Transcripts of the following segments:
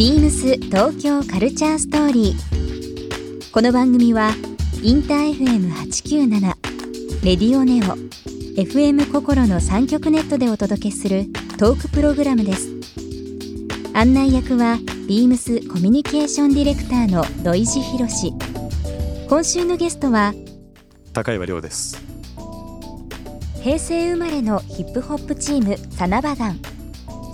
ビームス東京カルチャーストーリー。この番組はインター FM897 レディオネオ FM 心の三極ネットでお届けするトークプログラムです。案内役はビームスコミュニケーションディレクターの土井博志。今週のゲストは高岩亮です平成生まれのヒップホップチームサナバガン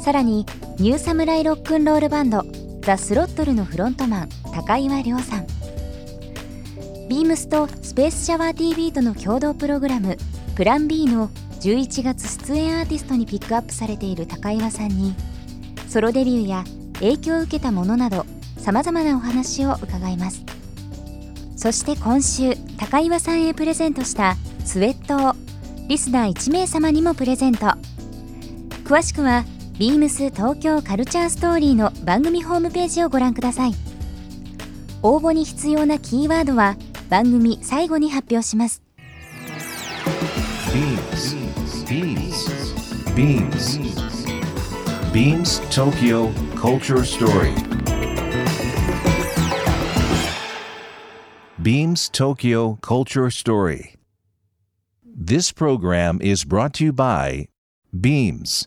さらにニューサムライロックンロールバンドザ・スロットルのフロントマン高岩亮さん。ビームスとスペースシャワー TV との共同プログラムプラン B の11月出演アーティストにピックアップされている高岩さんにソロデビューや影響を受けたものなどさまざまなお話を伺います。そして今週高岩さんへプレゼントしたスウェットをリスナー1名様にもプレゼント。詳しくはビームス東京カルチャーストーリーの番組ホームページをご覧ください応募に必要なキーワードは番組最後に発表します Beams. Beams. Beams. Beams Tokyo Culture Story. Beams Tokyo Culture Story. This program is brought to you by Beams.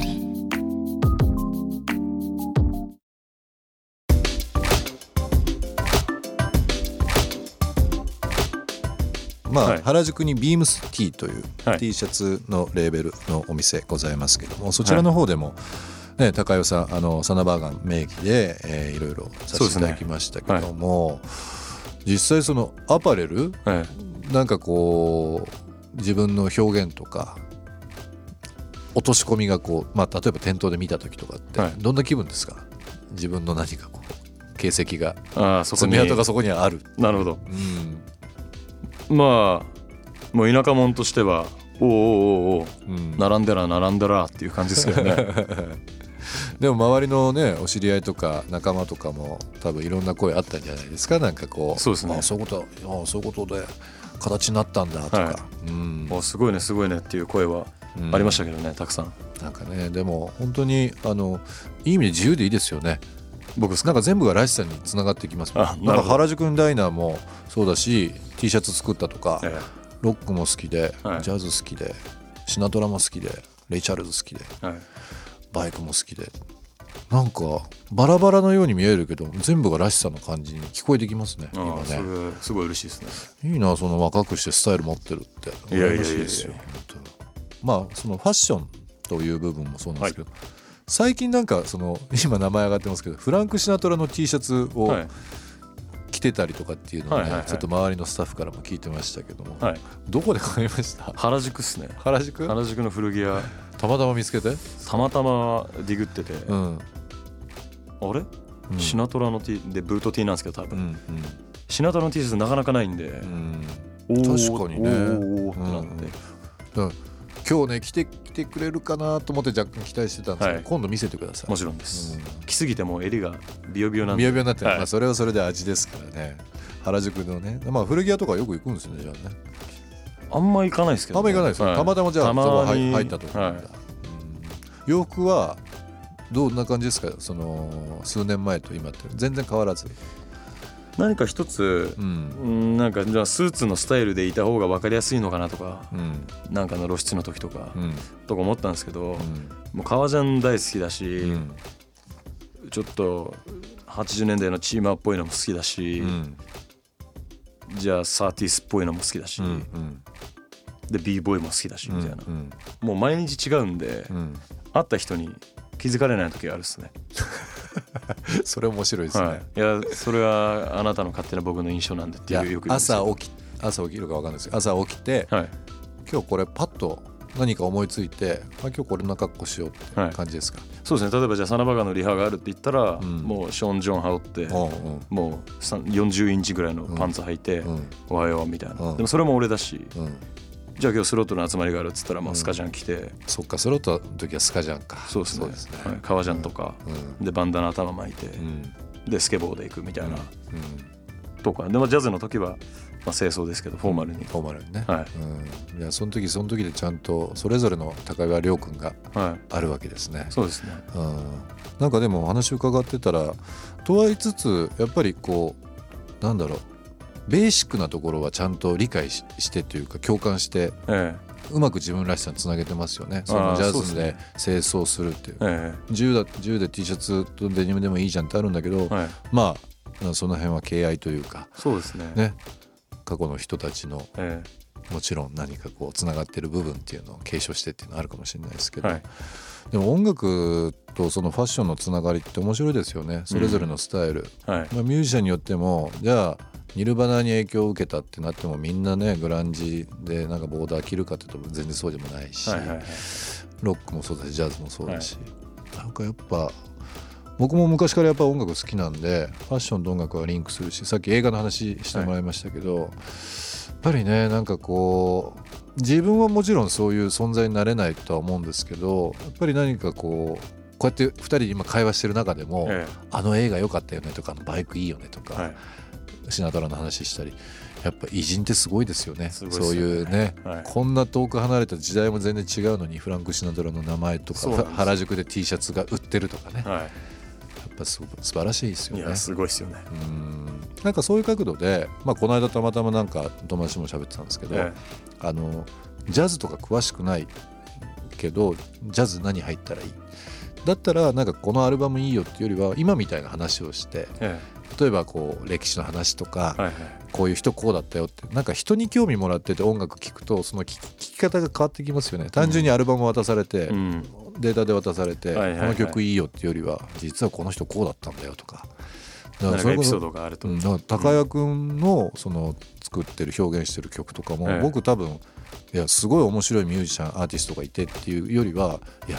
ー。まあ、はい。原宿にビームス T というはい。T シャツのレーベルのお店ございますけども、そちらの方でも、ね、高代さんあのサナバーガン名義で、えーいろいろさせていただきましたけども、実際そのアパレルえなんかこう自分の表現とか落とし込みがこう、まあ、例えば店頭で見た時とかって、はい。どんな気分ですか？自分の何かこう形跡がえああそこに爪痕がそこにはある、なるほど。うんまあもう田舎者としてはおうおうおうおううん。並んでら並んでらっていう感じですけどね。でも周りのねお知り合いとか仲間とかも多分いろんな声あったんじゃないですか？なんかこうそうですね。あそういうことあそういうことで形になったんだとか、はうん。おすごいねすごいねっていう声はありましたけどねたくさん。なんかねでも本当にあのいい意味で自由でいいですよね僕なんか全部がらしさにつながってきますなんか原宿のダイナーもそうだし T シャツ作ったとか、えロックも好きで、はい。ジャズ好きでシナトラも好きでレイ・チャールズ好きでえはい。バイクも好きで。なんかバラバラのように見えるけど全部がらしさの感じに聞こえてきますねあ今ね。すごい嬉しいですね。いいなその若くしてスタイル持ってるって。いやいやいやいや。羨ましいですよ本当まあそのファッションという部分もそうなんですけど、最近なんかその今名前上がってますけどフランク・シナトラの T シャツをはい。着てたりとかっていうのをね、ちょっと周りのスタッフからも聞いてましたけども、はい。どこで買いました？原宿っすね。原宿？原宿の古着屋。たまたま見つけて？たまたまディグってて、うん。あれ、うん。シナトラの T でブート T なんですけど多分、うんシナトラの T シャツなかなかないんで、うん。確かにね。おーおーってなって、うん今日ね来て来てくれるかなと思って若干期待してたんですけど、はい。今度見せてください。もちろんです、うん。着すぎてもう襟がビヨビヨなんで。ビヨビヨになってる、はい。まあ、それはそれで味ですからね。原宿のね。まあ古着屋とかよく行くんですよねじゃあね。あんま行かないですけど、あんま行かないですよ、はたまたまじゃあたまそこに入入ったところなんだ、はい。うん。洋服はどんな感じですか？その数年前と今って。全然変わらず何か一つう、ん。うん、なんかじゃあスーツのスタイルでいた方が分かりやすいのかなとかうん。なんかの露出の時とか、うん。とか思ったんですけど、うん。もう革ジャン大好きだし、うん。ちょっと80年代のチーマーっぽいのも好きだし、うん。じゃあサーティスっぽいのも好きだし、うんで b ボーイも好きだしみたいな、うん。もう毎日違うんで、うん。会った人に気づかれない時があるっすね それ面白いですね、はい、いやそれはあなたの勝手な僕の印象なんでっていうよく朝起き朝起きるか分かんないですけど朝起きてはい。今日これパッと何か思いついて、まあ、今日これの格好しようってはい。感じですか、そうですね。例えばじゃあサナバガンのリハがあるって言ったら、ん。もうショーン・ジョン羽織って、うんうん。もうさん40インチぐらいのパンツ履いて、うん。おはようみたいな、うん。でもそれも俺だしうんじゃあ今日スロットの集まりがあるっつったらまあスカジャン来て、そっかスロットの時はスカジャンか。そうですね。ね。はい、革ジャンとか、うん。でバンダナ頭巻いて、うん。でスケボーで行くみたいな、うん。とか。でもジャズの時は、まあ、清掃ですけどフォーマルに、フォーマルにね、はい。うん、いやその時その時でちゃんとそれぞれの高岩亮君がはい。あるわけですね。そうですね。うん、なんかでもお話伺ってたらとは言いつつやっぱりこうなんだろうベーシックなところはちゃんと理解ししてというか共感してえうまく自分らしさにつなげてますよね。そのジャズで清掃するっていう。ええ。銃だ銃で T シャツとデニムでもいいじゃんってあるんだけど、えはい。まあその辺は敬愛というかそうですね。ね。過去の人たちのえもちろん何かこうつながってる部分っていうのを継承してっていうのはあるかもしれないですけど、えはい。でも音楽とそのファッションのつながりって面白いですよね。それぞれのスタイル、はい。まあ、ミュージシャンによってもじゃあニルバナに影響を受けたってなってもみんなねグランジでなんかボーダー着るかっていうと全然そうでもないし、ロックもそうだしジャズもそうだし、なんかやっぱ僕も昔からやっぱ音楽好きなんでファッションと音楽はリンクするしさっき映画の話してもらいましたけど、やっぱりねなんかこう自分はもちろんそういう存在になれないとは思うんですけどやっぱり何かこうこうやって2人で今会話してる中でも、えあの映画良かったよねとかあのバイクいいよねとか、シナトラの話したりやっぱ偉人ってすごいですよね。ね。そういうね、はい。こんな遠く離れた時代も全然違うのにフランク・シナトラの名前とか原宿で T シャツが売ってるとかね。やはっぱすご素晴らしいですよね。いいやすごいですよね。うん。なんかそういう角度で、まあ、この間たまたまなんか友達も喋ってたんですけど、え。あのジャズとか詳しくないけどジャズ何入ったらいい？だったらなんかこのアルバムいいよっていうよりは今みたいな話をしてえ例えばこう歴史の話とか、えはいはい。こういう人こうだったよってなんか人に興味もらってて音楽聴くとその聴き方が変わってきますよね。単純にアルバム渡されて、うん。データで渡されて、はいはいはい。この曲いいよっていうよりは実はこの人こうだったんだよとか。だなんそれこそかエピソードがあると。うん、だから高谷君のその作ってる表現してる曲とかも、ええ。僕多分いやすごい面白いミュージシャンアーティストがいてっていうよりはいや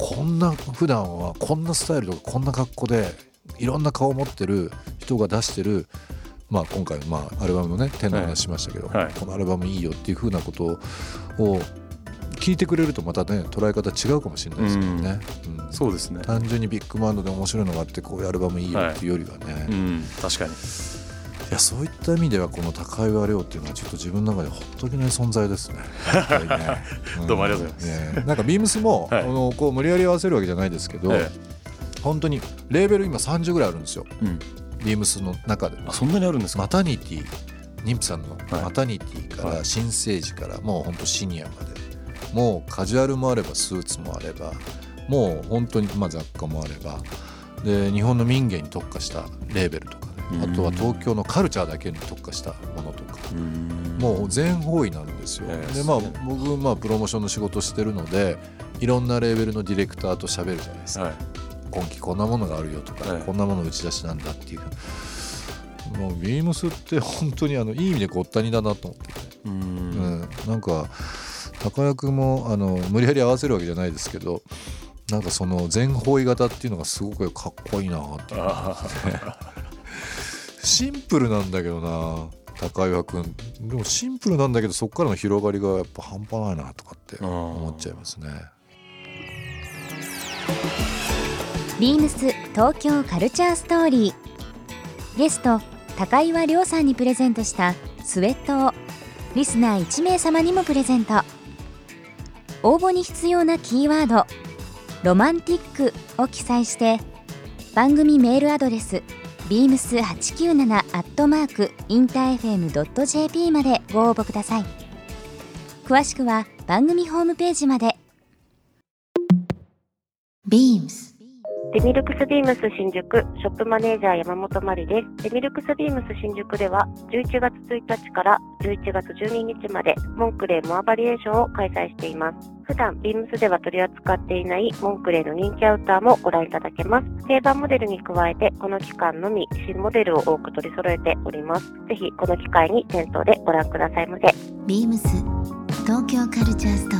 こんな普段はこんなスタイルとかこんな格好でいろんな顔を持ってる人が出してる、まあ、今回、まあ、アルバムのね点の話しましたけど、はい。このアルバムいいよっていうふうなことを聞いてくれるとまたね捉え方違うかもしれないですけどね。うん。そうですね。単純にビッグバンドで面白いのがあってこういうアルバムいいよっていうよりはね、い。うん。確かにやそういった意味ではこの高岩亮っていうのはちょっと自分の中でほっとけない存在ですね。ね どうもありがとうございます。ねなんかビームスも、はい。あのこう無理やり合わせるわけじゃないですけど、え本当にレーベル今30ぐらいあるんですよ。えうん。ビームスの中で。あそんなにあるんですか？マタニティ。妊婦さんのはい。マタニティからはい。新生児からもう本当シニアまで。もうカジュアルもあればスーツもあればもう本当にまあ雑貨もあれば。で日本の民芸に特化したレーベルとか。ねあとは東京のカルチャーだけに特化したものとか。うん。もう全方位なんですよ。ええでまあ僕まあプロモーションの仕事してるのでいろんなレーベルのディレクターと喋るじゃないですか。はい。今期こんなものがあるよとか、はい。こんなもの打ち出しなんだっていう。もうビームスって本当にあのいい意味でごったにだなと思って。て、ううん。んなんか高谷君もあの無理やり合わせるわけじゃないですけどなんかその全方位型っていうのがすごくかっこいいなって。いうあシンプルなんだけどな高岩君。でもシンプルなんだけどそこからの広がりがやっぱ半端ないなとかって思っちゃいますね。ビームス東京カルチャーストーリー。ゲスト高岩亮さんにプレゼントしたスウェットをリスナー1名様にもプレゼント。応募に必要なキーワード「ロマンティック」を記載して番組メールアドレス beams897 アットマークインター FM.jp までご応募ください。詳しくは番組ホームページまで。ビームスデミルクスビームス新宿ショップマネージャー山本真理です。デミルクスビームス新宿では11月1日から11月12日までモンクレーモアバリエーションを開催しています。普段ビームスでは取り扱っていないモンクレーの人気アウターもご覧いただけます。定番モデルに加えてこの期間のみ新モデルを多く取り揃えております。ぜひこの機会に店頭でご覧くださいませ。ビームス東京カルチャースト